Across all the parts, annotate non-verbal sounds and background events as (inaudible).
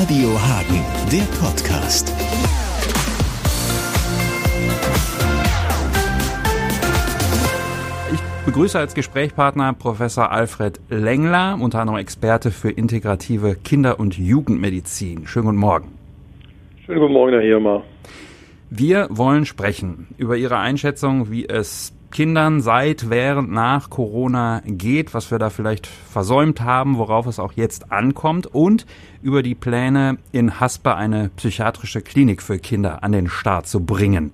Radio Hagen, der Podcast. Ich begrüße als Gesprächspartner Professor Alfred Lengler, unter anderem Experte für integrative Kinder- und Jugendmedizin. Schönen guten Morgen. Schönen guten Morgen, Herr Hirmer. Wir wollen sprechen über Ihre Einschätzung, wie es Kindern seit, während, nach Corona geht, was wir da vielleicht versäumt haben, worauf es auch jetzt ankommt und über die Pläne in Haspe eine psychiatrische Klinik für Kinder an den Start zu bringen.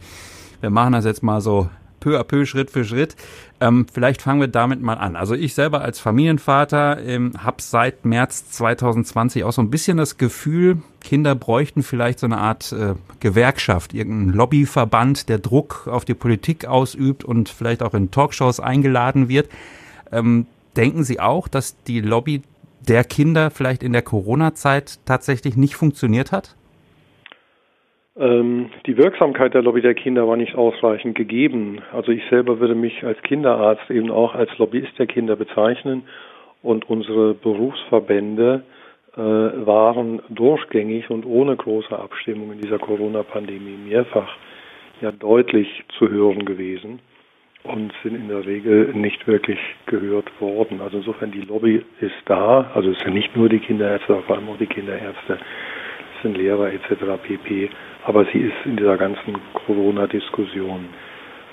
Wir machen das jetzt mal so peu à peu, Schritt für Schritt. Ähm, vielleicht fangen wir damit mal an. Also ich selber als Familienvater ähm, habe seit März 2020 auch so ein bisschen das Gefühl, Kinder bräuchten vielleicht so eine Art äh, Gewerkschaft, irgendein Lobbyverband, der Druck auf die Politik ausübt und vielleicht auch in Talkshows eingeladen wird. Ähm, denken Sie auch, dass die Lobby der Kinder vielleicht in der Corona-Zeit tatsächlich nicht funktioniert hat? Ähm, die Wirksamkeit der Lobby der Kinder war nicht ausreichend gegeben. Also ich selber würde mich als Kinderarzt eben auch als Lobbyist der Kinder bezeichnen und unsere Berufsverbände äh, waren durchgängig und ohne große Abstimmung in dieser Corona-Pandemie mehrfach ja deutlich zu hören gewesen und sind in der Regel nicht wirklich gehört worden. Also insofern die Lobby ist da, also es sind nicht nur die Kinderärzte, vor allem auch die Kinderärzte, sind Lehrer etc. pp aber sie ist in dieser ganzen Corona-Diskussion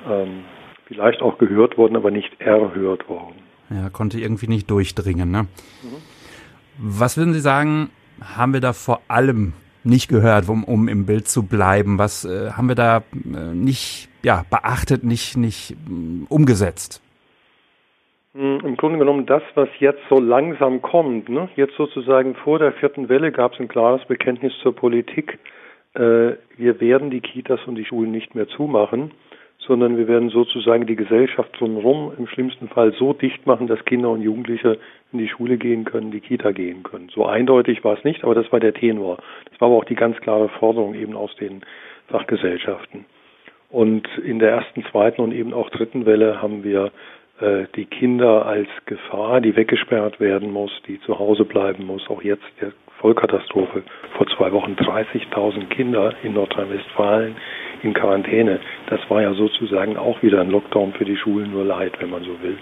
ähm, vielleicht auch gehört worden, aber nicht erhört worden. Ja, konnte irgendwie nicht durchdringen. Ne? Mhm. Was würden Sie sagen, haben wir da vor allem nicht gehört, um, um im Bild zu bleiben? Was äh, haben wir da äh, nicht ja, beachtet, nicht, nicht äh, umgesetzt? Hm, Im Grunde genommen das, was jetzt so langsam kommt. Ne? Jetzt sozusagen vor der vierten Welle gab es ein klares Bekenntnis zur Politik, äh, wir werden die Kitas und die Schulen nicht mehr zumachen, sondern wir werden sozusagen die Gesellschaft drumherum im schlimmsten Fall so dicht machen, dass Kinder und Jugendliche in die Schule gehen können, die Kita gehen können. So eindeutig war es nicht, aber das war der Tenor. Das war aber auch die ganz klare Forderung eben aus den Fachgesellschaften. Und in der ersten, zweiten und eben auch dritten Welle haben wir die Kinder als Gefahr, die weggesperrt werden muss, die zu Hause bleiben muss. Auch jetzt der Vollkatastrophe. Vor zwei Wochen 30.000 Kinder in Nordrhein-Westfalen in Quarantäne. Das war ja sozusagen auch wieder ein Lockdown für die Schulen, nur leid, wenn man so will.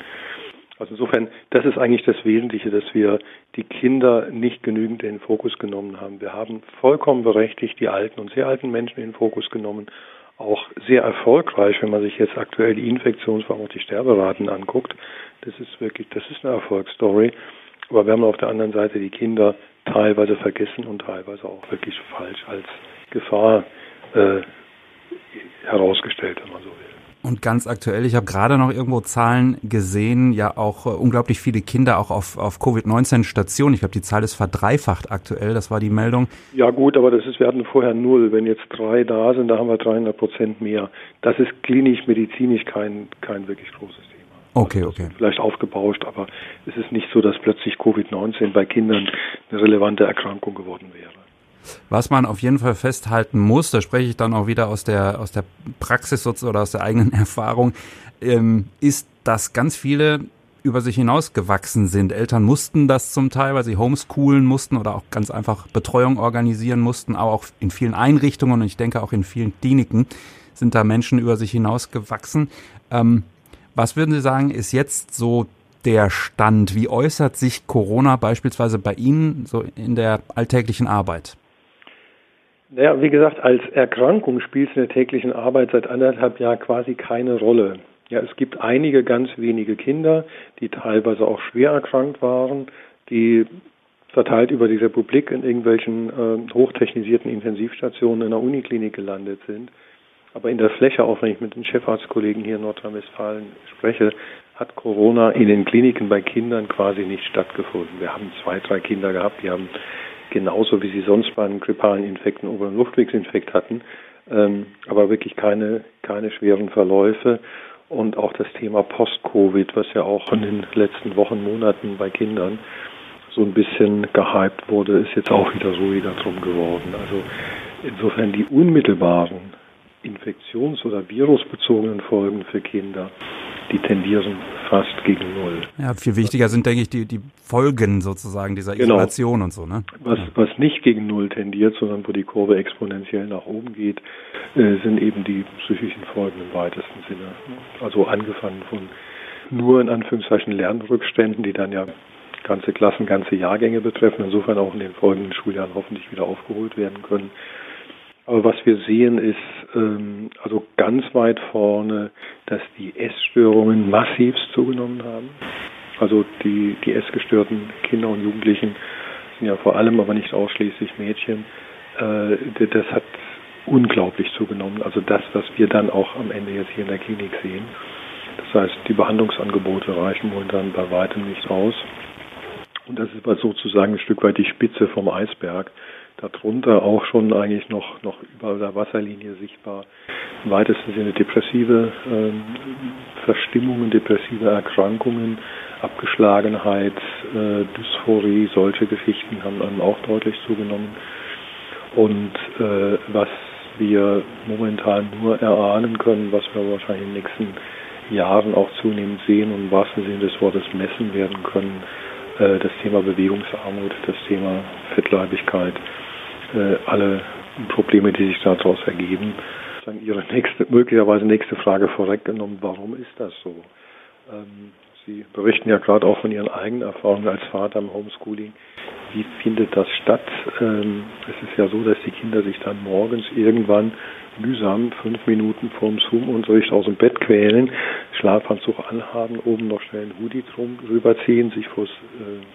Also insofern, das ist eigentlich das Wesentliche, dass wir die Kinder nicht genügend in den Fokus genommen haben. Wir haben vollkommen berechtigt die alten und sehr alten Menschen in den Fokus genommen. Auch sehr erfolgreich, wenn man sich jetzt aktuell die Infektions-, vor allem auch die Sterberaten anguckt. Das ist wirklich, das ist eine Erfolgsstory. Aber wir haben auf der anderen Seite die Kinder teilweise vergessen und teilweise auch wirklich falsch als Gefahr äh, herausgestellt, wenn man so will. Und ganz aktuell, ich habe gerade noch irgendwo Zahlen gesehen, ja auch äh, unglaublich viele Kinder auch auf, auf Covid-19-Stationen. Ich glaube, die Zahl ist verdreifacht aktuell, das war die Meldung. Ja gut, aber das ist, wir hatten vorher null. Wenn jetzt drei da sind, da haben wir 300 Prozent mehr. Das ist klinisch, medizinisch kein, kein wirklich großes Thema. Okay, okay. Vielleicht aufgebauscht, aber es ist nicht so, dass plötzlich Covid-19 bei Kindern eine relevante Erkrankung geworden wäre. Was man auf jeden Fall festhalten muss, da spreche ich dann auch wieder aus der, aus der Praxis oder aus der eigenen (laughs) Erfahrung, ähm, ist, dass ganz viele über sich hinausgewachsen sind. Eltern mussten das zum Teil, weil sie homeschoolen mussten oder auch ganz einfach Betreuung organisieren mussten, aber auch in vielen Einrichtungen und ich denke auch in vielen Kliniken sind da Menschen über sich hinausgewachsen. Ähm, was würden Sie sagen, ist jetzt so der Stand? Wie äußert sich Corona beispielsweise bei Ihnen so in der alltäglichen Arbeit? Naja, wie gesagt, als Erkrankung spielt es in der täglichen Arbeit seit anderthalb Jahren quasi keine Rolle. Ja, es gibt einige ganz wenige Kinder, die teilweise auch schwer erkrankt waren, die verteilt über die Republik in irgendwelchen äh, hochtechnisierten Intensivstationen in der Uniklinik gelandet sind. Aber in der Fläche, auch wenn ich mit den Chefarztkollegen hier in Nordrhein-Westfalen spreche, hat Corona in den Kliniken bei Kindern quasi nicht stattgefunden. Wir haben zwei, drei Kinder gehabt, die haben genauso wie sie sonst bei einem grippalen Infekt einen oberen Luftwegsinfekt hatten, ähm, aber wirklich keine, keine schweren Verläufe. Und auch das Thema Post-Covid, was ja auch in den letzten Wochen, Monaten bei Kindern so ein bisschen gehypt wurde, ist jetzt auch wieder ruhiger drum geworden. Also insofern die unmittelbaren infektions- oder virusbezogenen Folgen für Kinder, die tendieren fast gegen Null. Ja, viel wichtiger sind, denke ich, die, die Folgen sozusagen dieser genau. Isolation und so. Ne? Was, was nicht gegen Null tendiert, sondern wo die Kurve exponentiell nach oben geht, äh, sind eben die psychischen Folgen im weitesten Sinne. Also angefangen von nur in Anführungszeichen Lernrückständen, die dann ja ganze Klassen, ganze Jahrgänge betreffen, insofern auch in den folgenden Schuljahren hoffentlich wieder aufgeholt werden können. Aber was wir sehen ist ähm, also ganz weit vorne, dass die Essstörungen massiv zugenommen haben. Also die, die essgestörten Kinder und Jugendlichen sind ja vor allem, aber nicht ausschließlich Mädchen. Äh, das hat unglaublich zugenommen. Also das, was wir dann auch am Ende jetzt hier in der Klinik sehen. Das heißt, die Behandlungsangebote reichen momentan bei weitem nicht aus. Und das ist sozusagen ein Stück weit die Spitze vom Eisberg. Darunter auch schon eigentlich noch, noch über der Wasserlinie sichtbar im weitesten Sinne depressive ähm, Verstimmungen, depressive Erkrankungen, Abgeschlagenheit, äh, Dysphorie, solche Geschichten haben einem auch deutlich zugenommen. Und äh, was wir momentan nur erahnen können, was wir wahrscheinlich in den nächsten Jahren auch zunehmend sehen und im wahrsten Sinne des Wortes messen werden können, äh, das Thema Bewegungsarmut, das Thema Fettleibigkeit, alle Probleme, die sich daraus ergeben. Ihre nächste, möglicherweise nächste Frage vorweggenommen, warum ist das so? Ähm, Sie berichten ja gerade auch von Ihren eigenen Erfahrungen als Vater im Homeschooling. Wie findet das statt? Ähm, es ist ja so, dass die Kinder sich dann morgens irgendwann mühsam fünf Minuten vorm Zoom-Unterricht aus dem Bett quälen, Schlafanzug anhaben, oben noch schnell einen Hoodie drum rüberziehen, sich vors, äh,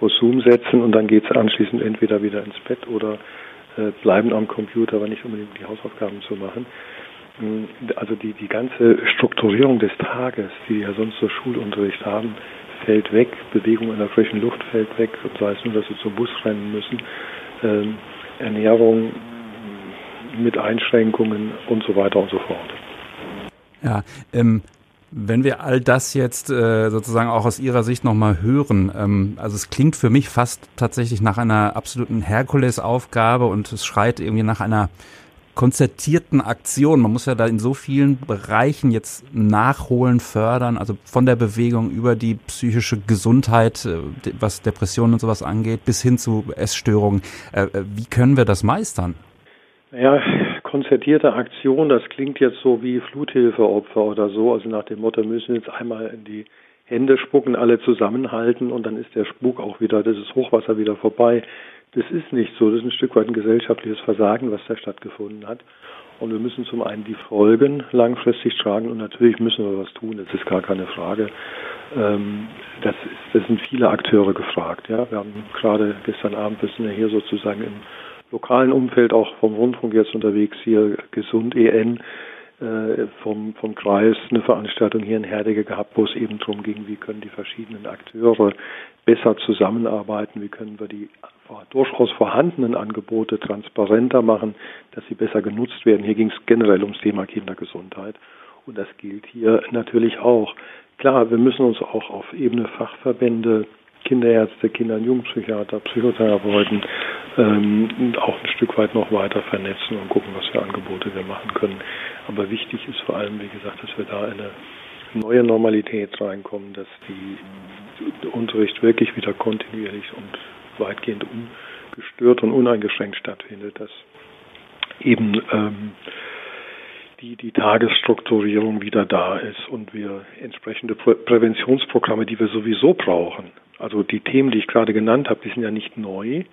vor Zoom setzen und dann geht es anschließend entweder wieder ins Bett oder äh, bleiben am Computer, aber nicht unbedingt die Hausaufgaben zu machen. Mm, also die, die ganze Strukturierung des Tages, die ja sonst so Schulunterricht haben, fällt weg, Bewegung in der frischen Luft fällt weg, sei es nur, dass sie zum Bus rennen müssen, ähm, Ernährung mit Einschränkungen und so weiter und so fort. Ja, ähm, wenn wir all das jetzt äh, sozusagen auch aus Ihrer Sicht nochmal hören, ähm, also es klingt für mich fast tatsächlich nach einer absoluten Herkulesaufgabe und es schreit irgendwie nach einer konzertierten Aktion. Man muss ja da in so vielen Bereichen jetzt nachholen, fördern, also von der Bewegung über die psychische Gesundheit, äh, was Depressionen und sowas angeht, bis hin zu Essstörungen. Äh, äh, wie können wir das meistern? Ja, konzertierte Aktion, das klingt jetzt so wie Fluthilfeopfer oder so, also nach dem Motto, müssen jetzt einmal in die Hände spucken, alle zusammenhalten und dann ist der Spuk auch wieder, das ist Hochwasser wieder vorbei. Das ist nicht so, das ist ein Stück weit ein gesellschaftliches Versagen, was da stattgefunden hat. Und wir müssen zum einen die Folgen langfristig tragen und natürlich müssen wir was tun, das ist gar keine Frage. Ähm, das, ist, das sind viele Akteure gefragt. Ja, Wir haben gerade gestern Abend, wir sind ja hier sozusagen im lokalen Umfeld auch vom Rundfunk jetzt unterwegs, hier Gesund EN äh, vom, vom Kreis eine Veranstaltung hier in Herdecke gehabt, wo es eben darum ging, wie können die verschiedenen Akteure besser zusammenarbeiten, wie können wir die durchaus vorhandenen Angebote transparenter machen, dass sie besser genutzt werden. Hier ging es generell ums Thema Kindergesundheit. Und das gilt hier natürlich auch. Klar, wir müssen uns auch auf Ebene Fachverbände Kinderärzte, Kinder- und Jugendpsychiater, Psychotherapeuten ähm, auch ein Stück weit noch weiter vernetzen und gucken, was für Angebote wir machen können. Aber wichtig ist vor allem, wie gesagt, dass wir da eine neue Normalität reinkommen, dass die, der Unterricht wirklich wieder kontinuierlich und weitgehend ungestört und uneingeschränkt stattfindet, dass eben ähm, die, die Tagesstrukturierung wieder da ist und wir entsprechende Prä Präventionsprogramme, die wir sowieso brauchen. Also die Themen, die ich gerade genannt habe, die sind ja nicht neu.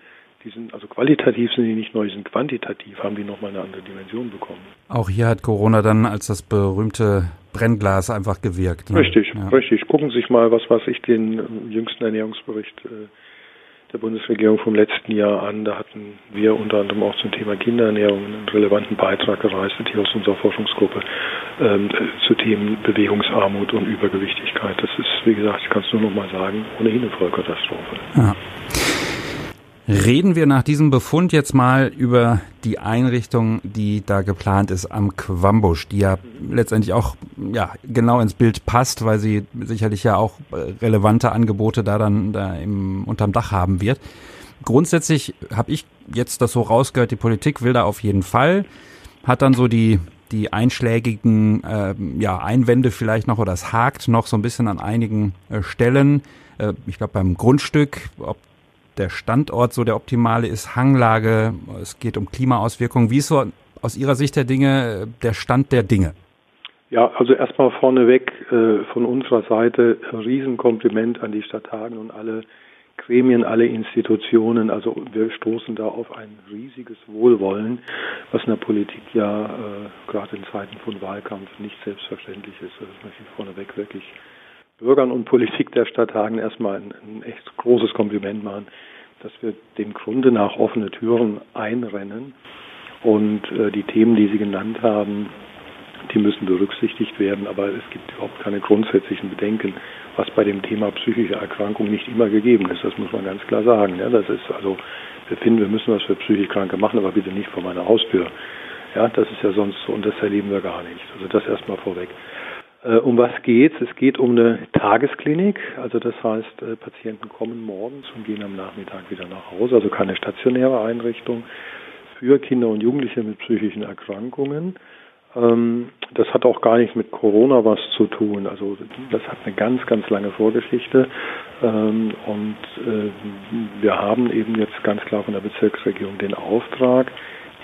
Die sind also qualitativ sind die nicht neu, die sind quantitativ, haben die nochmal eine andere Dimension bekommen. Auch hier hat Corona dann als das berühmte Brennglas einfach gewirkt. Ne? Richtig, ja. richtig. Gucken Sie sich mal, was weiß ich, den jüngsten Ernährungsbericht äh, der Bundesregierung vom letzten Jahr an. Da hatten wir unter anderem auch zum Thema Kinderernährung einen relevanten Beitrag geleistet hier aus unserer Forschungsgruppe ähm, zu Themen Bewegungsarmut und Übergewichtigkeit. Das ist, wie gesagt, ich kann es nur noch mal sagen, ohnehin eine Vollkatastrophe. Ja. Reden wir nach diesem Befund jetzt mal über die Einrichtung, die da geplant ist am Quambusch, die ja letztendlich auch ja, genau ins Bild passt, weil sie sicherlich ja auch relevante Angebote da dann da im, unterm Dach haben wird. Grundsätzlich habe ich jetzt das so rausgehört, die Politik will da auf jeden Fall, hat dann so die die einschlägigen äh, ja, Einwände vielleicht noch oder es hakt noch so ein bisschen an einigen äh, Stellen. Äh, ich glaube beim Grundstück, ob der Standort so der optimale ist, Hanglage, es geht um Klimaauswirkungen. Wie ist so aus Ihrer Sicht der Dinge der Stand der Dinge? Ja, also erstmal vorneweg äh, von unserer Seite ein Riesenkompliment an die Stadt Hagen und alle Gremien, alle Institutionen. Also wir stoßen da auf ein riesiges Wohlwollen, was in der Politik ja äh, gerade in Zeiten von Wahlkampf nicht selbstverständlich ist. Also das möchte ich vorneweg wirklich Bürgern und Politik der Stadt Hagen erstmal ein, ein echt großes Kompliment machen, dass wir dem Grunde nach offene Türen einrennen und äh, die Themen, die Sie genannt haben, die müssen berücksichtigt werden, aber es gibt überhaupt keine grundsätzlichen Bedenken, was bei dem Thema psychische Erkrankung nicht immer gegeben ist. Das muss man ganz klar sagen. Ja, das ist also, wir finden, wir müssen was für psychisch Kranke machen, aber bitte nicht vor meiner Haustür. Ja, das ist ja sonst so und das erleben wir gar nicht. Also das erstmal vorweg. Äh, um was geht's? Es geht um eine Tagesklinik. Also das heißt, äh, Patienten kommen morgens und gehen am Nachmittag wieder nach Hause. Also keine stationäre Einrichtung für Kinder und Jugendliche mit psychischen Erkrankungen. Ähm, das hat auch gar nicht mit Corona was zu tun. Also das hat eine ganz, ganz lange Vorgeschichte. Ähm, und äh, wir haben eben jetzt ganz klar von der Bezirksregierung den Auftrag,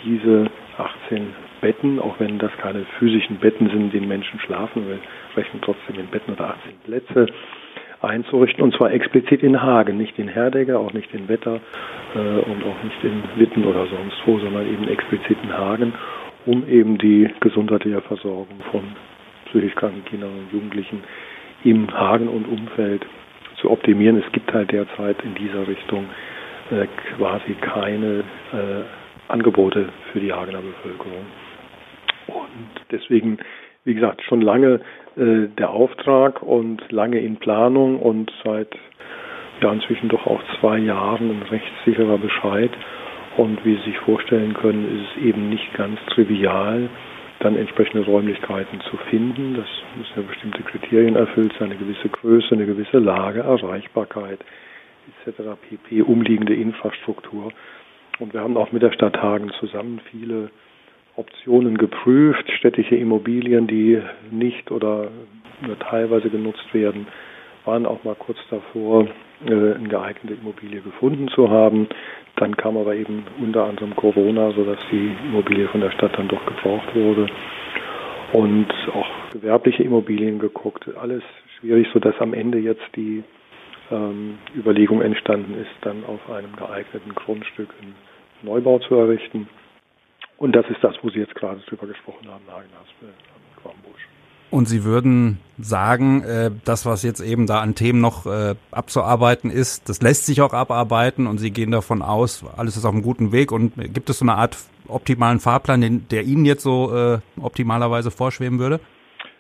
diese 18 Betten, auch wenn das keine physischen Betten sind, in denen Menschen schlafen, wir rechnen trotzdem in Betten oder 18 Plätze, einzurichten und zwar explizit in Hagen, nicht in Herdegger, auch nicht in Wetter äh, und auch nicht in Witten oder sonst wo, sondern eben explizit in Hagen um eben die gesundheitliche Versorgung von psychisch kranken Kindern und Jugendlichen im Hagen und Umfeld zu optimieren. Es gibt halt derzeit in dieser Richtung äh, quasi keine äh, Angebote für die Hagener Bevölkerung. Und deswegen, wie gesagt, schon lange äh, der Auftrag und lange in Planung und seit ja inzwischen doch auch zwei Jahren ein rechtssicherer Bescheid und wie Sie sich vorstellen können, ist es eben nicht ganz trivial, dann entsprechende Räumlichkeiten zu finden. Das müssen ja bestimmte Kriterien erfüllt sein, eine gewisse Größe, eine gewisse Lage, Erreichbarkeit etc. pp. umliegende Infrastruktur. Und wir haben auch mit der Stadt Hagen zusammen viele Optionen geprüft, städtische Immobilien, die nicht oder nur teilweise genutzt werden, waren auch mal kurz davor, äh, eine geeignete Immobilie gefunden zu haben. Dann kam aber eben unter anderem Corona, sodass die Immobilie von der Stadt dann doch gebraucht wurde. Und auch gewerbliche Immobilien geguckt. Alles schwierig, sodass am Ende jetzt die ähm, Überlegung entstanden ist, dann auf einem geeigneten Grundstück einen Neubau zu errichten. Und das ist das, wo Sie jetzt gerade drüber gesprochen haben, Hagenhaspel am Quambusch. Und Sie würden sagen, äh, das, was jetzt eben da an Themen noch äh, abzuarbeiten ist, das lässt sich auch abarbeiten und Sie gehen davon aus, alles ist auf einem guten Weg. Und gibt es so eine Art optimalen Fahrplan, den, der Ihnen jetzt so äh, optimalerweise vorschweben würde?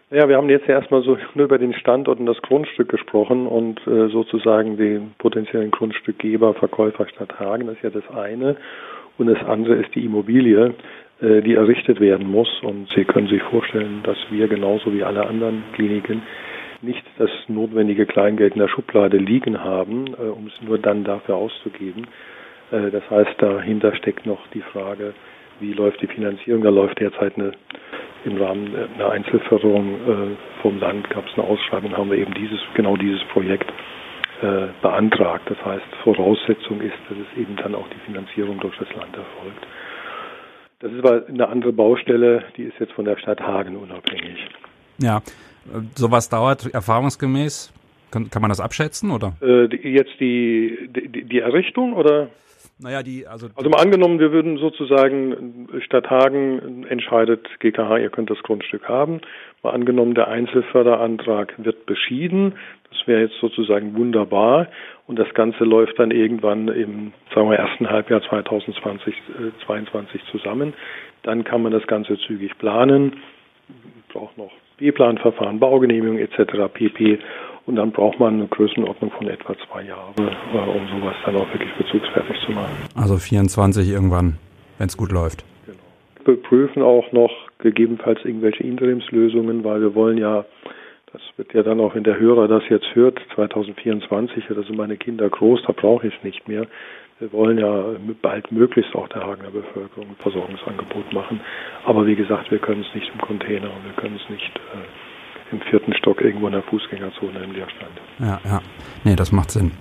Ja, wir haben jetzt ja erstmal so (laughs) nur über den Standort und das Grundstück gesprochen und sozusagen den potenziellen Grundstückgeber, Verkäufer Stadt Hagen, das ist ja das eine. Und das andere ist die Immobilie. Äh, die errichtet werden muss. Und Sie können sich vorstellen, dass wir genauso wie alle anderen Kliniken nicht das notwendige Kleingeld in der Schublade liegen haben, äh, um es nur dann dafür auszugeben. Äh, das heißt, dahinter steckt noch die Frage, wie läuft die Finanzierung? Da läuft derzeit eine, im Rahmen einer Einzelförderung vom Land gab es eine Ausschreibung, haben wir eben dieses, genau dieses Projekt beantragt. Das heißt, Voraussetzung ist, dass es eben dann auch die Finanzierung durch das Land erfolgt. Das ist aber eine andere Baustelle, die ist jetzt von der Stadt Hagen unabhängig. Ja, sowas dauert erfahrungsgemäß. Kann, kann man das abschätzen oder? Äh, jetzt die, die, die Errichtung oder? Naja, die, also. Also mal angenommen, wir würden sozusagen, Stadt Hagen entscheidet GKH, ihr könnt das Grundstück haben. Mal angenommen, der Einzelförderantrag wird beschieden. Das wäre jetzt sozusagen wunderbar. Und das Ganze läuft dann irgendwann im, sagen wir, ersten Halbjahr 2020, äh, 22 zusammen. Dann kann man das Ganze zügig planen. Braucht noch B-Planverfahren, Baugenehmigung etc. pp. Und dann braucht man eine Größenordnung von etwa zwei Jahren, äh, um sowas dann auch wirklich bezugsfertig zu machen. Also 24 irgendwann, wenn es gut läuft. Genau. Wir prüfen auch noch gegebenenfalls irgendwelche Interimslösungen, weil wir wollen ja das wird ja dann auch, wenn der Hörer das jetzt hört, 2024, da sind meine Kinder groß, da brauche ich es nicht mehr. Wir wollen ja bald möglichst auch der Hagener Bevölkerung ein Versorgungsangebot machen. Aber wie gesagt, wir können es nicht im Container und wir können es nicht äh, im vierten Stock irgendwo in der Fußgängerzone im Leerstand. Ja, ja. Nee, das macht Sinn.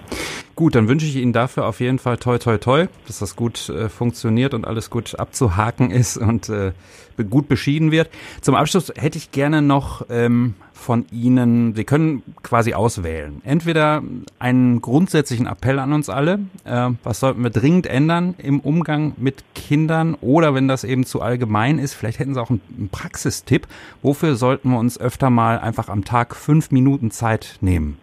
Gut, dann wünsche ich Ihnen dafür auf jeden Fall toi toi toi, dass das gut äh, funktioniert und alles gut abzuhaken (laughs) ist und äh, gut beschieden wird. Zum Abschluss hätte ich gerne noch ähm, von Ihnen, Sie können quasi auswählen. Entweder einen grundsätzlichen Appell an uns alle, äh, was sollten wir dringend ändern im Umgang mit Kindern oder wenn das eben zu allgemein ist, vielleicht hätten Sie auch einen, einen Praxistipp, wofür sollten wir uns öfter mal einfach am Tag fünf Minuten Zeit nehmen?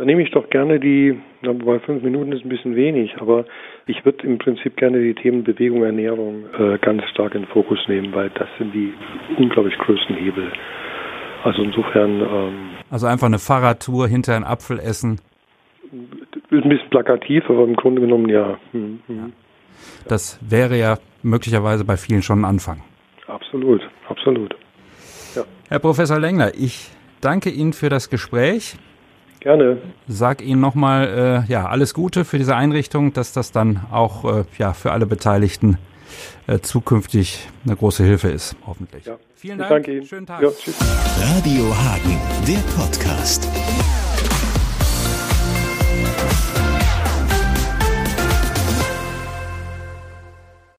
Dann nehme ich doch gerne die, wobei fünf Minuten ist ein bisschen wenig, aber ich würde im Prinzip gerne die Themen Bewegung, Ernährung äh, ganz stark in den Fokus nehmen, weil das sind die unglaublich größten Hebel. Also insofern. Ähm, also einfach eine Fahrradtour hinter einen Apfel essen. Ist ein bisschen plakativ, aber im Grunde genommen ja. Hm, hm. Das wäre ja möglicherweise bei vielen schon ein Anfang. Absolut, absolut. Ja. Herr Professor Lengler, ich danke Ihnen für das Gespräch. Gerne. Sag Ihnen nochmal äh, ja, alles Gute für diese Einrichtung, dass das dann auch äh, ja, für alle Beteiligten äh, zukünftig eine große Hilfe ist, hoffentlich. Ja. Vielen Dank. Danke Ihnen. Schönen Tag. Ja, tschüss. Radio Hagen, der Podcast.